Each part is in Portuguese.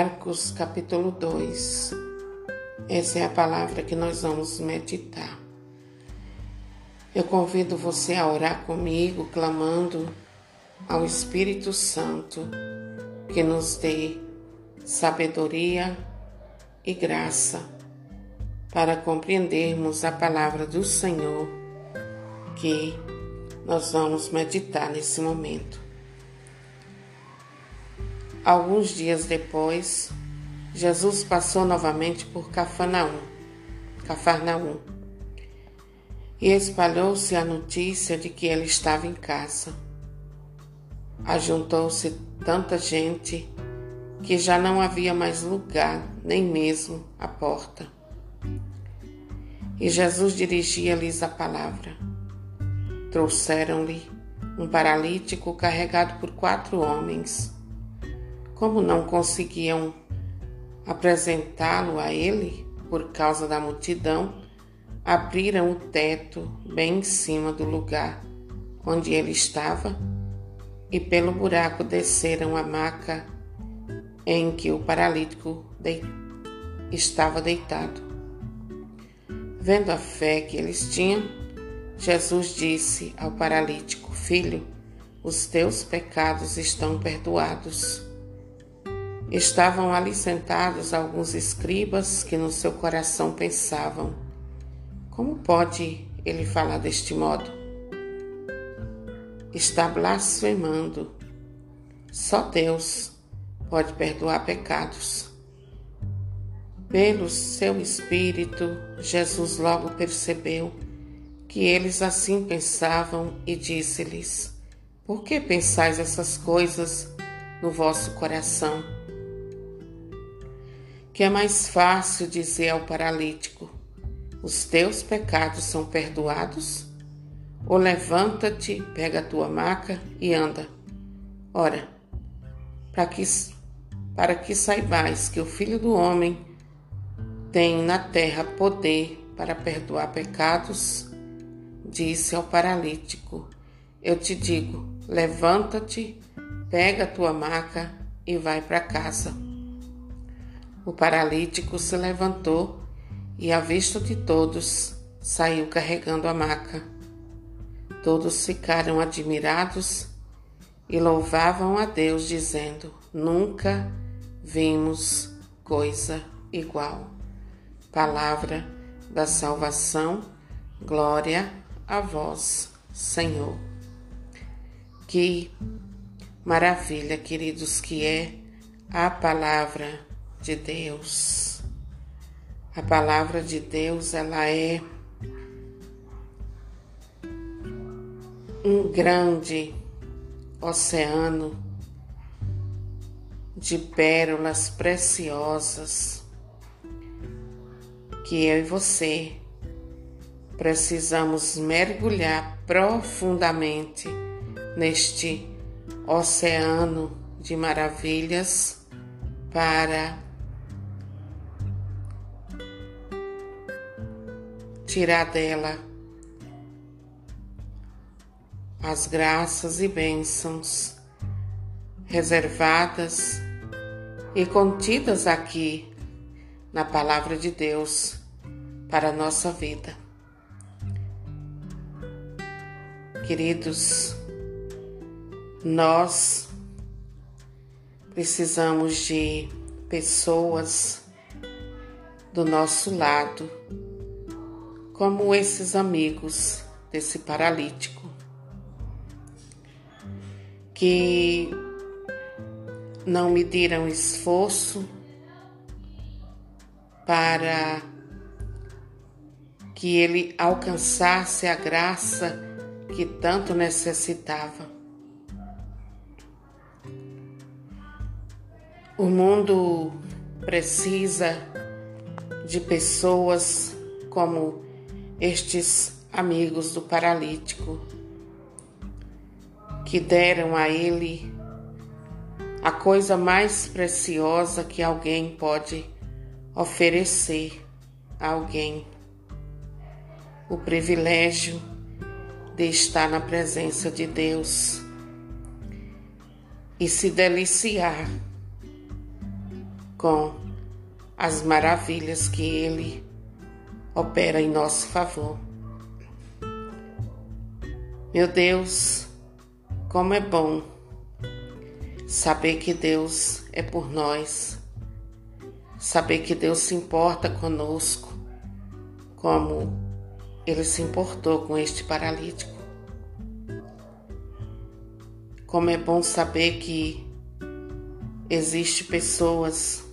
Marcos capítulo 2. Essa é a palavra que nós vamos meditar. Eu convido você a orar comigo, clamando ao Espírito Santo que nos dê sabedoria e graça para compreendermos a palavra do Senhor que nós vamos meditar nesse momento. Alguns dias depois, Jesus passou novamente por Cafarnaum, Cafarnaum e espalhou-se a notícia de que ele estava em casa. Ajuntou-se tanta gente que já não havia mais lugar, nem mesmo a porta. E Jesus dirigia-lhes a palavra. Trouxeram-lhe um paralítico carregado por quatro homens como não conseguiam apresentá-lo a ele por causa da multidão, abriram o teto bem em cima do lugar onde ele estava e pelo buraco desceram a maca em que o paralítico de... estava deitado. Vendo a fé que eles tinham, Jesus disse ao paralítico: Filho, os teus pecados estão perdoados. Estavam ali sentados alguns escribas que no seu coração pensavam: Como pode ele falar deste modo? Está blasfemando. Só Deus pode perdoar pecados. Pelo seu espírito, Jesus logo percebeu que eles assim pensavam e disse-lhes: Por que pensais essas coisas no vosso coração? Que é mais fácil dizer ao paralítico: Os teus pecados são perdoados? Ou levanta-te, pega a tua maca e anda. Ora, para que, para que saibais que o Filho do Homem tem na terra poder para perdoar pecados, disse ao paralítico: Eu te digo, levanta-te, pega a tua maca e vai para casa. O paralítico se levantou e, à vista de todos, saiu carregando a maca. Todos ficaram admirados e louvavam a Deus, dizendo: Nunca vimos coisa igual. Palavra da salvação, glória a vós, Senhor. Que maravilha, queridos, que é a palavra de Deus. A palavra de Deus, ela é um grande oceano de pérolas preciosas que eu e você precisamos mergulhar profundamente neste oceano de maravilhas para tirar dela as graças e bênçãos reservadas e contidas aqui na Palavra de Deus para a nossa vida. Queridos, nós precisamos de pessoas do nosso lado como esses amigos desse paralítico, que não mediram esforço para que ele alcançasse a graça que tanto necessitava. O mundo precisa de pessoas como estes amigos do paralítico que deram a ele a coisa mais preciosa que alguém pode oferecer a alguém: o privilégio de estar na presença de Deus e se deliciar com as maravilhas que Ele opera em nosso favor. Meu Deus, como é bom saber que Deus é por nós, saber que Deus se importa conosco, como Ele se importou com este paralítico. Como é bom saber que existe pessoas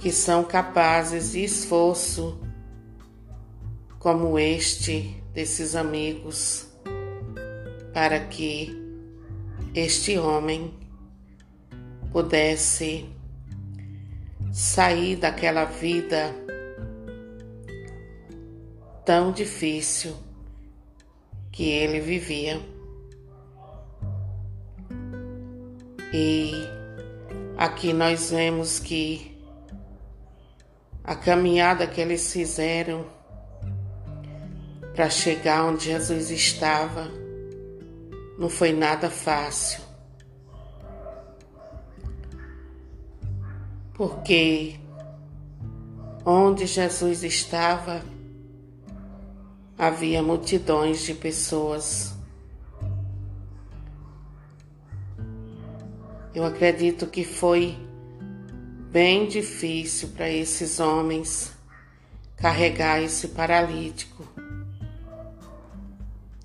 que são capazes de esforço como este desses amigos para que este homem pudesse sair daquela vida tão difícil que ele vivia. E aqui nós vemos que a caminhada que eles fizeram para chegar onde Jesus estava não foi nada fácil. Porque onde Jesus estava havia multidões de pessoas. Eu acredito que foi bem difícil para esses homens carregar esse paralítico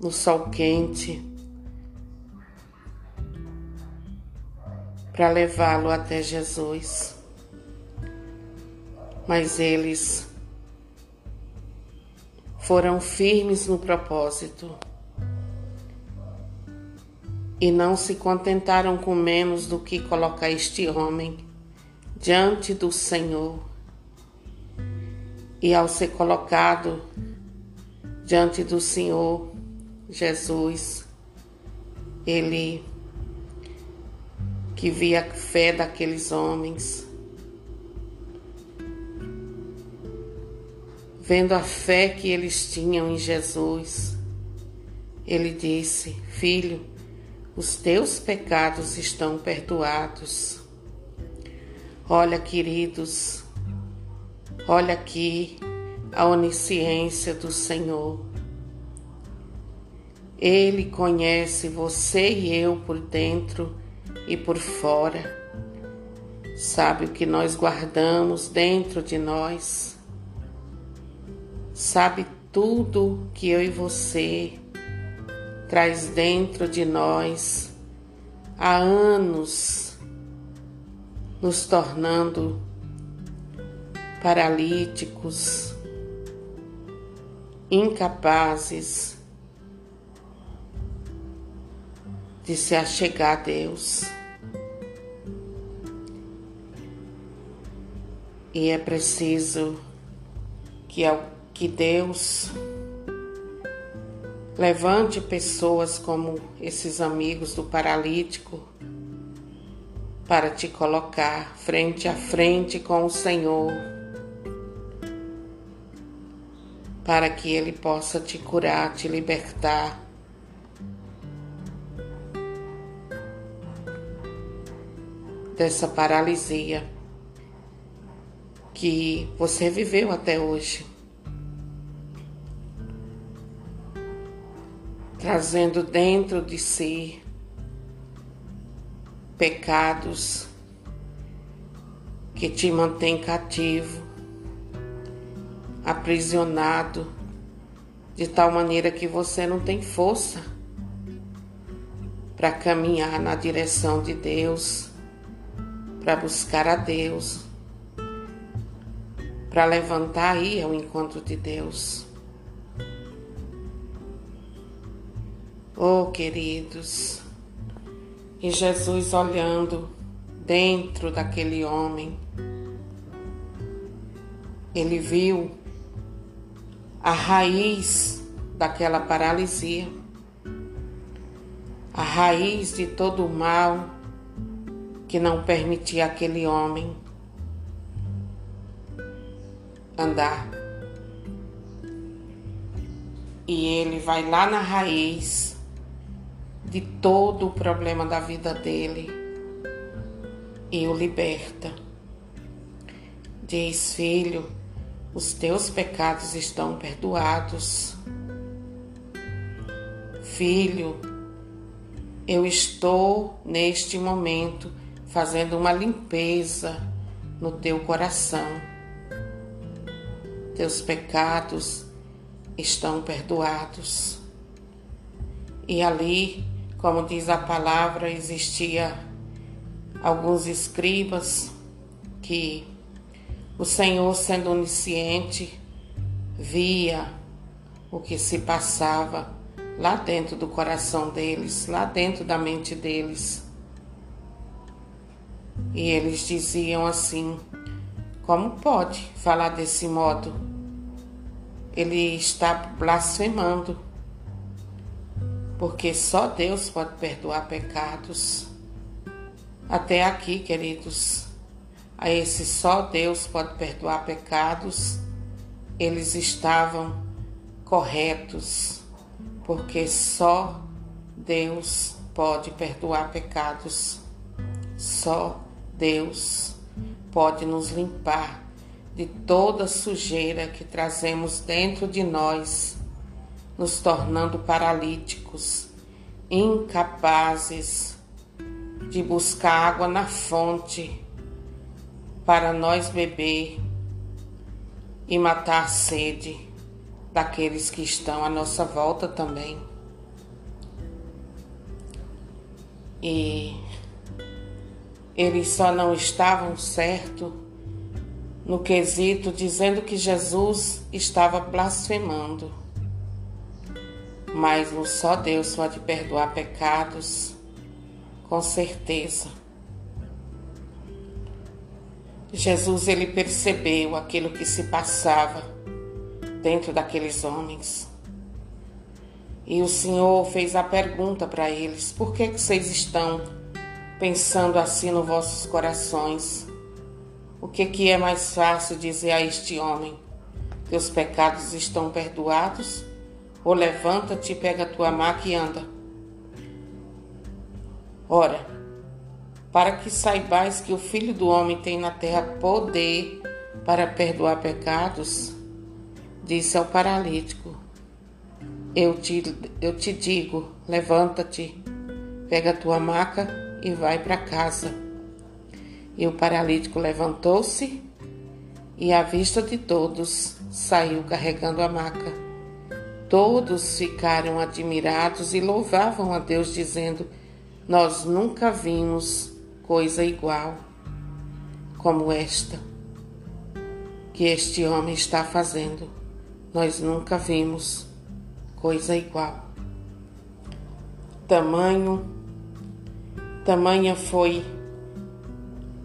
no sol quente para levá-lo até Jesus. Mas eles foram firmes no propósito e não se contentaram com menos do que colocar este homem diante do Senhor. E ao ser colocado diante do Senhor Jesus, ele que via a fé daqueles homens, vendo a fé que eles tinham em Jesus, ele disse: Filho, os teus pecados estão perdoados. Olha, queridos, olha aqui a onisciência do Senhor. Ele conhece você e eu por dentro e por fora. Sabe o que nós guardamos dentro de nós. Sabe tudo que eu e você traz dentro de nós há anos, nos tornando paralíticos, incapazes de se achegar a Deus. E é preciso que, que Deus levante pessoas como esses amigos do paralítico para te colocar frente a frente com o Senhor, para que Ele possa te curar, te libertar. Dessa paralisia que você viveu até hoje. Trazendo dentro de si pecados que te mantém cativo, aprisionado, de tal maneira que você não tem força para caminhar na direção de Deus, para buscar a Deus, para levantar ir ao encontro de Deus. Oh, queridos, e Jesus olhando dentro daquele homem, ele viu a raiz daquela paralisia, a raiz de todo o mal que não permitia aquele homem andar. E ele vai lá na raiz de todo o problema da vida dele e o liberta. diz: Filho, os teus pecados estão perdoados. Filho, eu estou neste momento fazendo uma limpeza no teu coração. Teus pecados estão perdoados. E ali, como diz a palavra, existia alguns escribas que o Senhor, sendo onisciente, via o que se passava lá dentro do coração deles, lá dentro da mente deles. E eles diziam assim: Como pode falar desse modo? Ele está blasfemando, porque só Deus pode perdoar pecados. Até aqui, queridos, a esse só Deus pode perdoar pecados, eles estavam corretos, porque só Deus pode perdoar pecados. Só Deus pode nos limpar de toda sujeira que trazemos dentro de nós, nos tornando paralíticos, incapazes de buscar água na fonte para nós beber e matar a sede daqueles que estão à nossa volta também. E eles só não estavam certo no quesito dizendo que Jesus estava blasfemando. Mas só Deus pode perdoar pecados, com certeza. Jesus ele percebeu aquilo que se passava dentro daqueles homens. E o Senhor fez a pergunta para eles: por que, que vocês estão pensando assim nos vossos corações. O que, que é mais fácil dizer a este homem? Teus pecados estão perdoados? Ou levanta-te, pega a tua maca e anda? Ora, para que saibais que o Filho do Homem tem na terra poder para perdoar pecados, disse ao paralítico: Eu te, eu te digo, levanta-te, pega a tua maca e vai para casa. E o paralítico levantou-se e, à vista de todos, saiu carregando a maca. Todos ficaram admirados e louvavam a Deus, dizendo: Nós nunca vimos coisa igual como esta que este homem está fazendo. Nós nunca vimos coisa igual. Tamanho Tamanha foi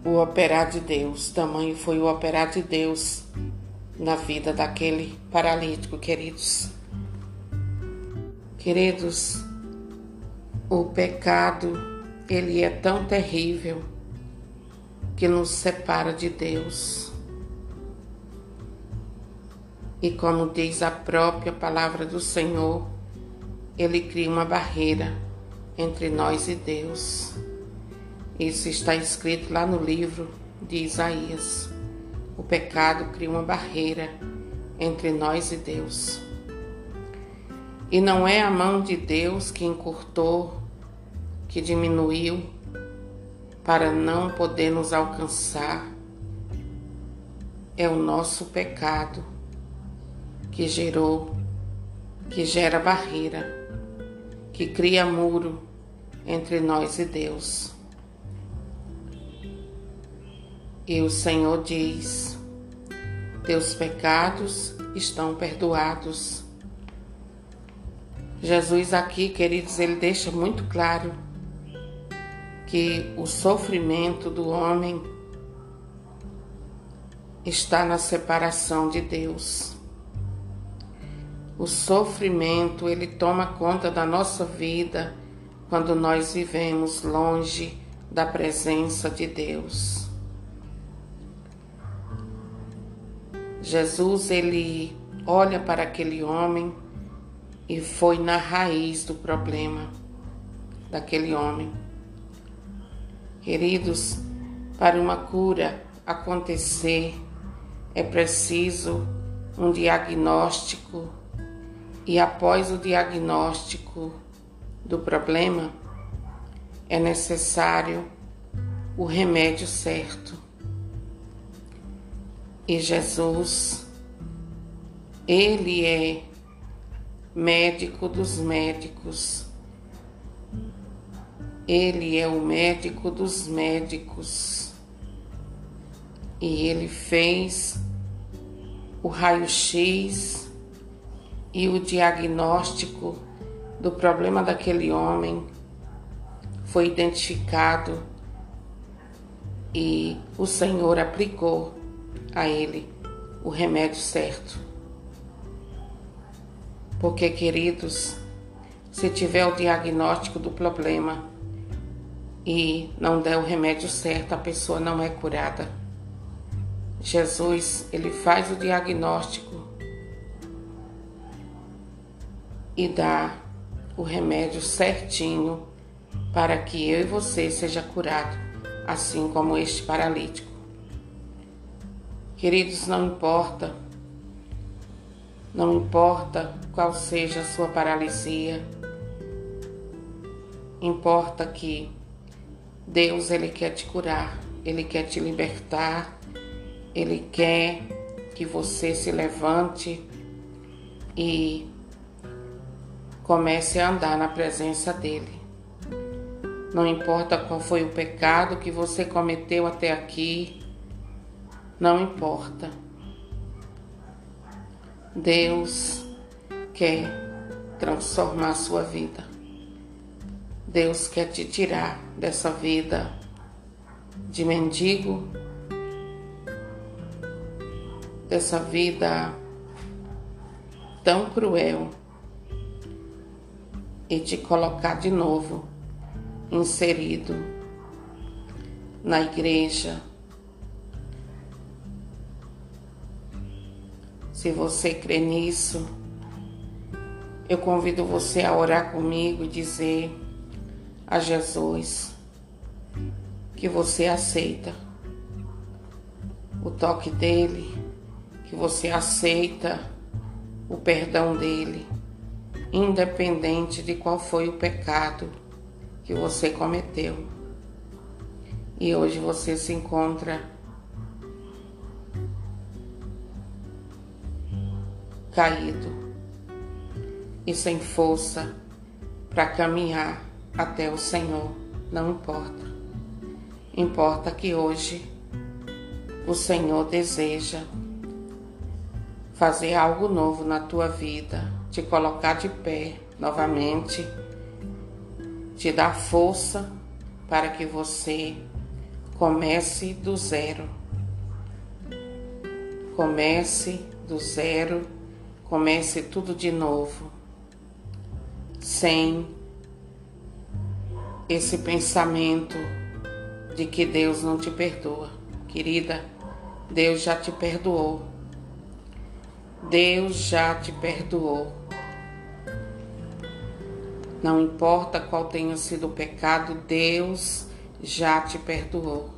o operar de Deus, tamanho foi o operar de Deus na vida daquele paralítico, queridos. Queridos, o pecado, ele é tão terrível que nos separa de Deus. E como diz a própria palavra do Senhor, ele cria uma barreira entre nós e Deus. Isso está escrito lá no livro de Isaías. O pecado cria uma barreira entre nós e Deus. E não é a mão de Deus que encurtou, que diminuiu para não poder nos alcançar. É o nosso pecado que gerou, que gera barreira, que cria muro entre nós e Deus. E o Senhor diz: Teus pecados estão perdoados. Jesus aqui, queridos, ele deixa muito claro que o sofrimento do homem está na separação de Deus. O sofrimento, ele toma conta da nossa vida quando nós vivemos longe da presença de Deus. Jesus ele olha para aquele homem e foi na raiz do problema daquele homem. Queridos, para uma cura acontecer, é preciso um diagnóstico e após o diagnóstico do problema é necessário o remédio certo. E Jesus, Ele é médico dos médicos. Ele é o médico dos médicos. E ele fez o raio-x e o diagnóstico do problema daquele homem foi identificado e o Senhor aplicou a ele o remédio certo. Porque, queridos, se tiver o diagnóstico do problema e não der o remédio certo, a pessoa não é curada. Jesus, ele faz o diagnóstico e dá o remédio certinho para que eu e você seja curado, assim como este paralítico. Queridos, não importa, não importa qual seja a sua paralisia, importa que Deus ele quer te curar, ele quer te libertar, ele quer que você se levante e comece a andar na presença dele. Não importa qual foi o pecado que você cometeu até aqui, não importa. Deus quer transformar sua vida. Deus quer te tirar dessa vida de mendigo, dessa vida tão cruel e te colocar de novo inserido na igreja. Se você crê nisso, eu convido você a orar comigo e dizer a Jesus que você aceita o toque dele, que você aceita o perdão dele independente de qual foi o pecado que você cometeu. E hoje você se encontra caído e sem força para caminhar até o Senhor. Não importa. Importa que hoje o Senhor deseja fazer algo novo na tua vida te colocar de pé novamente, te dar força para que você comece do zero. Comece do zero, comece tudo de novo, sem esse pensamento de que Deus não te perdoa. Querida, Deus já te perdoou. Deus já te perdoou. Não importa qual tenha sido o pecado, Deus já te perdoou.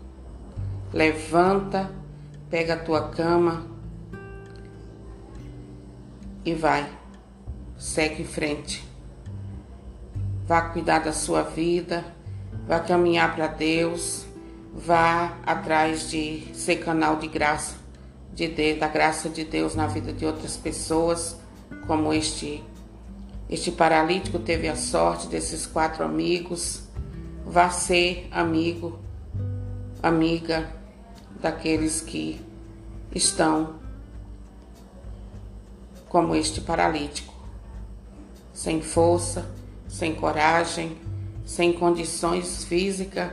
Levanta, pega a tua cama e vai. Segue em frente. Vá cuidar da sua vida, vá caminhar para Deus, vá atrás de ser canal de graça, de Deus, da graça de Deus na vida de outras pessoas, como este este paralítico teve a sorte desses quatro amigos. Vá ser amigo, amiga daqueles que estão como este paralítico, sem força, sem coragem, sem condições físicas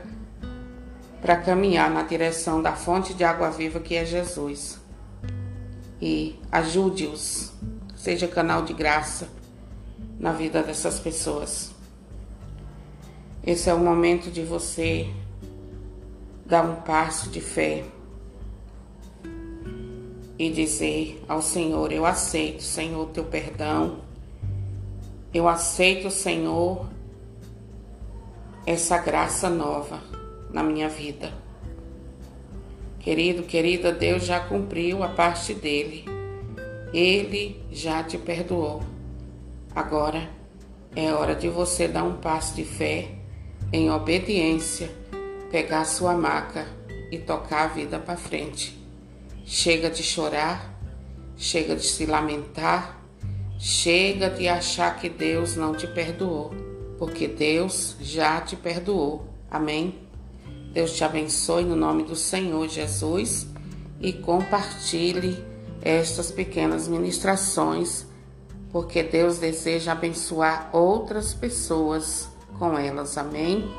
para caminhar na direção da fonte de água viva que é Jesus. E ajude-os, seja canal de graça na vida dessas pessoas. Esse é o momento de você dar um passo de fé e dizer ao Senhor: Eu aceito, Senhor, teu perdão. Eu aceito, Senhor, essa graça nova na minha vida. Querido, querida, Deus já cumpriu a parte dele. Ele já te perdoou. Agora é hora de você dar um passo de fé em obediência, pegar sua maca e tocar a vida para frente. Chega de chorar, chega de se lamentar, chega de achar que Deus não te perdoou, porque Deus já te perdoou. Amém? Deus te abençoe no nome do Senhor Jesus e compartilhe estas pequenas ministrações, porque Deus deseja abençoar outras pessoas com elas. Amém?